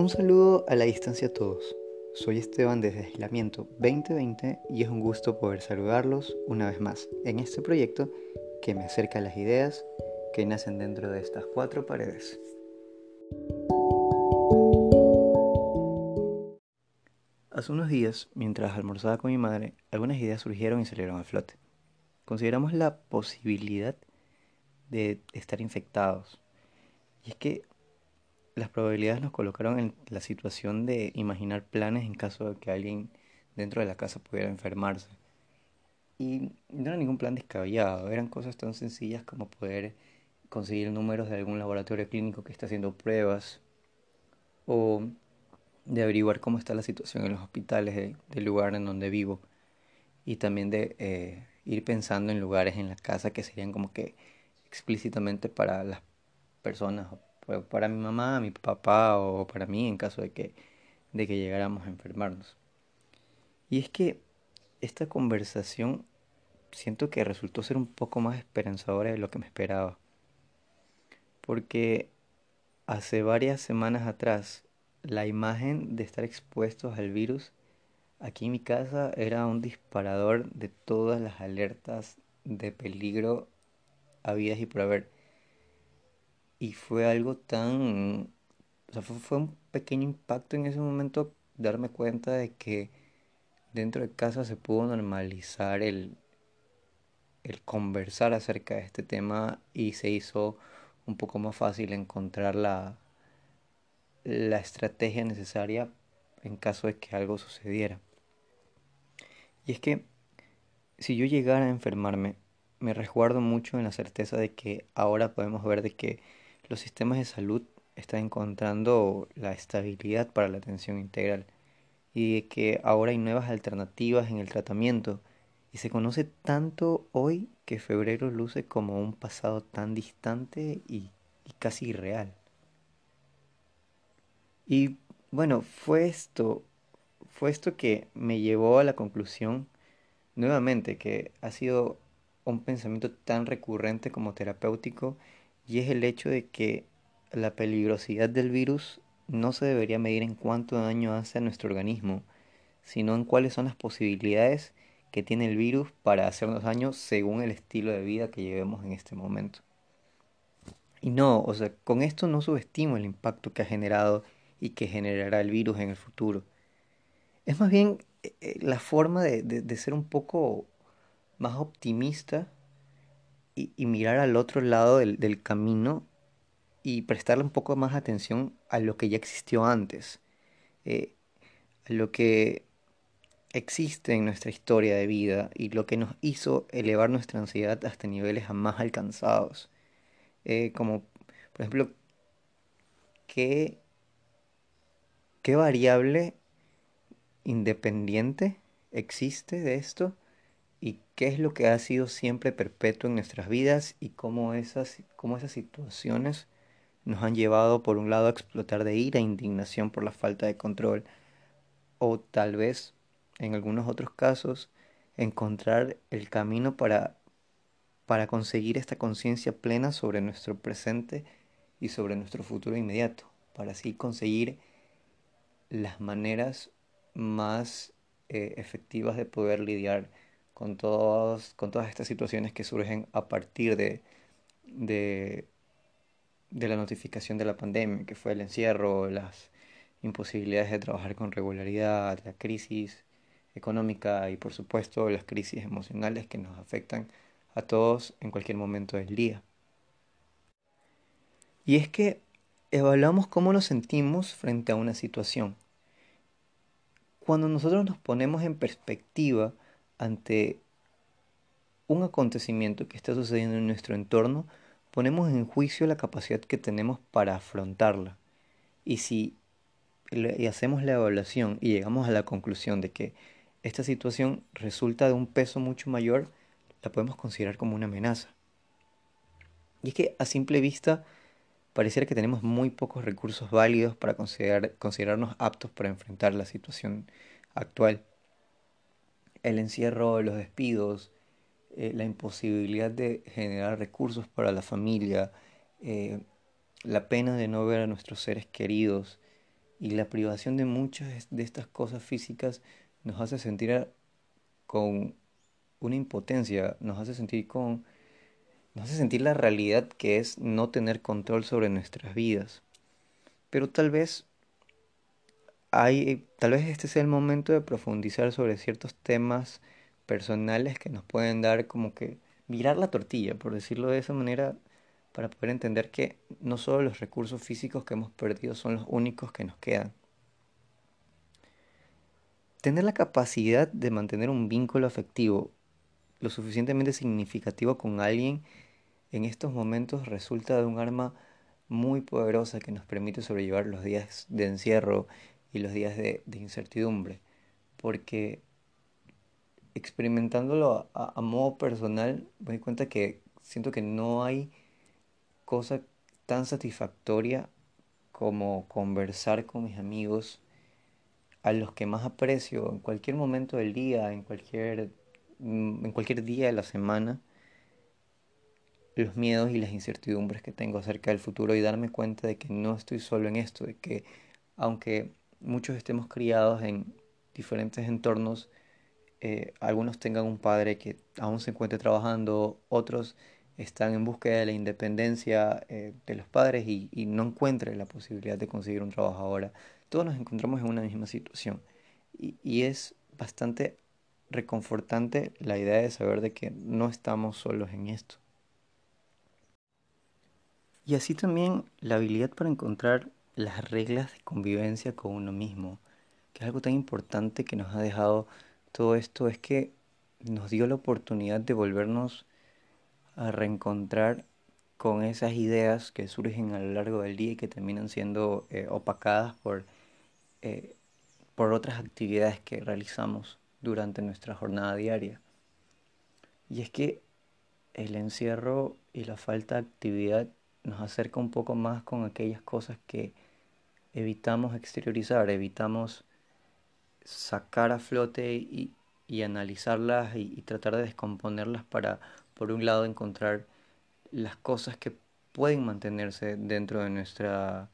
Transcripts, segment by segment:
Un saludo a la distancia a todos. Soy Esteban desde Aislamiento 2020 y es un gusto poder saludarlos una vez más en este proyecto que me acerca a las ideas que nacen dentro de estas cuatro paredes. Hace unos días, mientras almorzaba con mi madre, algunas ideas surgieron y salieron a flote. Consideramos la posibilidad de estar infectados. Y es que las probabilidades nos colocaron en la situación de imaginar planes en caso de que alguien dentro de la casa pudiera enfermarse. Y no era ningún plan descabellado, eran cosas tan sencillas como poder conseguir números de algún laboratorio clínico que está haciendo pruebas o de averiguar cómo está la situación en los hospitales del lugar en donde vivo y también de eh, ir pensando en lugares en la casa que serían como que explícitamente para las personas para mi mamá, mi papá o para mí en caso de que, de que llegáramos a enfermarnos. Y es que esta conversación siento que resultó ser un poco más esperanzadora de lo que me esperaba. Porque hace varias semanas atrás la imagen de estar expuestos al virus aquí en mi casa era un disparador de todas las alertas de peligro habidas y por haber. Y fue algo tan... O sea, fue, un pequeño impacto en ese momento darme cuenta de que dentro de casa se pudo normalizar el, el conversar acerca de este tema y se hizo un poco más fácil encontrar la, la estrategia necesaria en caso de que algo sucediera. Y es que si yo llegara a enfermarme, me resguardo mucho en la certeza de que ahora podemos ver de que los sistemas de salud están encontrando la estabilidad para la atención integral y que ahora hay nuevas alternativas en el tratamiento y se conoce tanto hoy que febrero luce como un pasado tan distante y, y casi irreal. Y bueno, fue esto, fue esto que me llevó a la conclusión nuevamente que ha sido un pensamiento tan recurrente como terapéutico y es el hecho de que la peligrosidad del virus no se debería medir en cuánto daño hace a nuestro organismo, sino en cuáles son las posibilidades que tiene el virus para hacernos daño según el estilo de vida que llevemos en este momento. Y no, o sea, con esto no subestimo el impacto que ha generado y que generará el virus en el futuro. Es más bien eh, eh, la forma de, ser un poco más optimista y, mirar al otro lado del, camino y prestarle un poco más atención a lo que ya existió antes, eh, a lo que existe en nuestra historia de vida y lo que nos hizo elevar nuestra ansiedad hasta niveles jamás alcanzados. Eh, como, por ejemplo, ¿qué, qué variable independiente existe de esto y qué es lo que ha sido siempre perpetuo en nuestras vidas y cómo esas, cómo esas situaciones nos han llevado por un lado a explotar de ira e indignación por la falta de control o tal vez en algunos otros casos encontrar el camino para, para conseguir esta conciencia plena sobre nuestro presente y sobre nuestro futuro inmediato, para así conseguir las maneras más eh, efectivas de poder lidiar con, con todas estas situaciones que surgen a partir de, de, la notificación de la pandemia, que fue el encierro, las imposibilidades de trabajar con regularidad, la crisis económica y por supuesto las crisis emocionales que nos afectan a todos en cualquier momento del día. Y es que evaluamos cómo nos sentimos frente a una situación. Cuando nosotros nos ponemos en perspectiva ante un acontecimiento que está sucediendo en nuestro entorno, ponemos en juicio la capacidad que tenemos para afrontarla. Y si hacemos la evaluación y llegamos a la conclusión de que esta situación resulta de un peso mucho mayor, la podemos considerar como una amenaza. Y es que a simple vista pareciera que tenemos muy pocos recursos válidos para considerar, considerarnos aptos para enfrentar la situación actual el encierro, los despidos, eh, la imposibilidad de generar recursos para la familia, eh, la pena de no ver a nuestros seres queridos, Y la privación de muchas de estas cosas físicas nos hace sentir con una impotencia, nos hace sentir con nos hace sentir la realidad que es no tener control sobre nuestras vidas. Pero tal vez hay, tal vez este sea el momento de profundizar sobre ciertos temas personales que nos pueden dar como que mirar la tortilla, por decirlo de esa manera, para poder entender que no solo los recursos físicos que hemos perdido son los únicos que nos quedan. Tener la capacidad de mantener un vínculo afectivo lo suficientemente significativo con alguien en estos momentos resulta de un arma muy poderosa que nos permite sobrellevar los días de encierro y los días de, incertidumbre. Porque experimentándolo a, a, modo personal, me doy cuenta que siento que no hay cosa tan satisfactoria como conversar con mis amigos a los que más aprecio en cualquier momento del día, en cualquier, mm, en cualquier día de la semana, los miedos y las incertidumbres que tengo acerca del futuro y darme cuenta de que no estoy solo en esto, de que aunque muchos estemos criados en diferentes entornos, eh, algunos tengan un padre que aún se encuentre trabajando, otros están en búsqueda de la independencia eh, de los padres y, no encuentren la posibilidad de conseguir un trabajo ahora. Todos nos encontramos en una misma situación y es bastante reconfortante la idea de saber de que no estamos solos en esto. Y así también la habilidad para encontrar las reglas de convivencia con uno mismo, que es algo tan importante que nos ha dejado todo esto, es que nos dio la oportunidad de volvernos a reencontrar con esas ideas que surgen a lo largo del día y que terminan siendo eh, opacadas por, eh, por otras actividades que realizamos durante nuestra jornada diaria. Y es que el encierro y la falta de actividad nos acerca un poco más con aquellas cosas que evitamos exteriorizar, evitamos sacar a flote y, analizarlas y, tratar de descomponerlas para, por un lado, encontrar las cosas que pueden mantenerse dentro de, nuestra,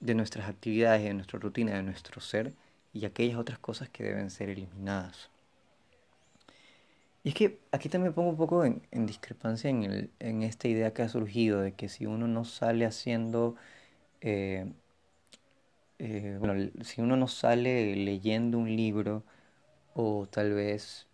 de nuestras actividades, de nuestra rutina, de nuestro ser, y aquellas otras cosas que deben ser eliminadas. Y es que aquí también pongo un poco en, discrepancia en, en, esta idea que ha surgido de que si uno no sale haciendo, eh, eh, bueno, si uno no sale leyendo un libro o tal vez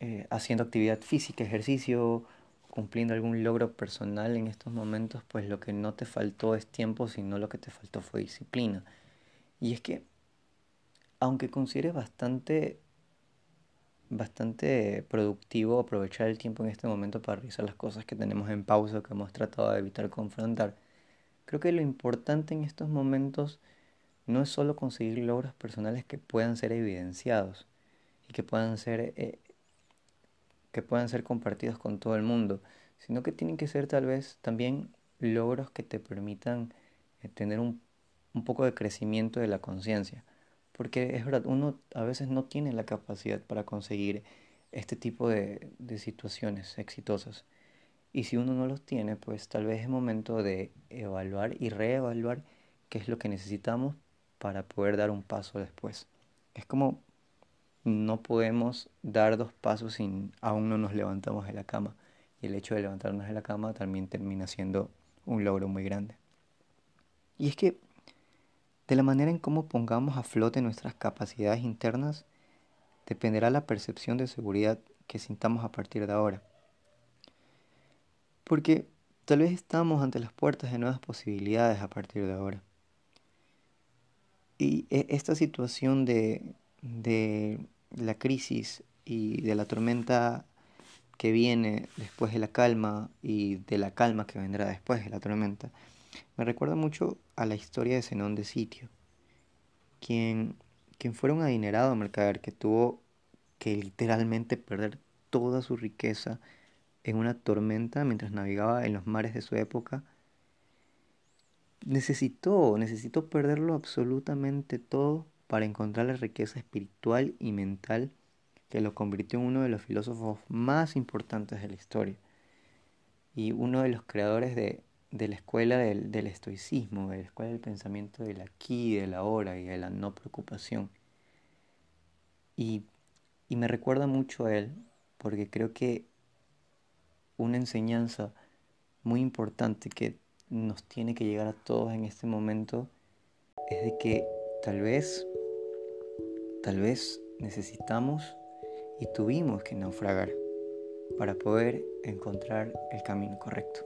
eh, haciendo actividad física, ejercicio, cumpliendo algún logro personal en estos momentos, pues lo que no te faltó es tiempo, sino lo que te faltó fue disciplina. Y es que, aunque consideres bastante bastante productivo aprovechar el tiempo en este momento para revisar las cosas que tenemos en pausa, que hemos tratado de evitar confrontar. Creo que lo importante en estos momentos no es solo conseguir logros personales que puedan ser evidenciados y que puedan ser, eh, que puedan ser compartidos con todo el mundo, sino que tienen que ser tal vez también logros que te permitan eh, tener un, un poco de crecimiento de la conciencia porque es verdad, uno a veces no tiene la capacidad para conseguir este tipo de, situaciones exitosas. Y si uno no los tiene, pues tal vez es momento de evaluar y reevaluar qué es lo que necesitamos para poder dar un paso después. Es como no podemos dar dos pasos sin aún no nos levantamos de la cama. Y el hecho de levantarnos de la cama también termina siendo un logro muy grande. Y es que de la manera en cómo pongamos a flote nuestras capacidades internas dependerá la percepción de seguridad que sintamos a partir de ahora. Porque tal vez estamos ante las puertas de nuevas posibilidades a partir de ahora. Y e, esta situación de, de la crisis y de la tormenta que viene después de la calma y de la calma que vendrá después de la tormenta, me recuerda mucho a la historia de Zenón de Sitio, quien, quien fuera un adinerado mercader que tuvo que literalmente perder toda su riqueza en una tormenta mientras navegaba en los mares de su época. Necesitó, necesitó perderlo absolutamente todo para encontrar la riqueza espiritual y mental que lo convirtió en uno de los filósofos más importantes de la historia y uno de los creadores de de la escuela del, del, estoicismo, de la escuela del pensamiento del aquí, del ahora y de la no preocupación. Y, y me recuerda mucho a él porque creo que una enseñanza muy importante que nos tiene que llegar a todos en este momento es de que tal vez, tal vez necesitamos y tuvimos que naufragar para poder encontrar el camino correcto.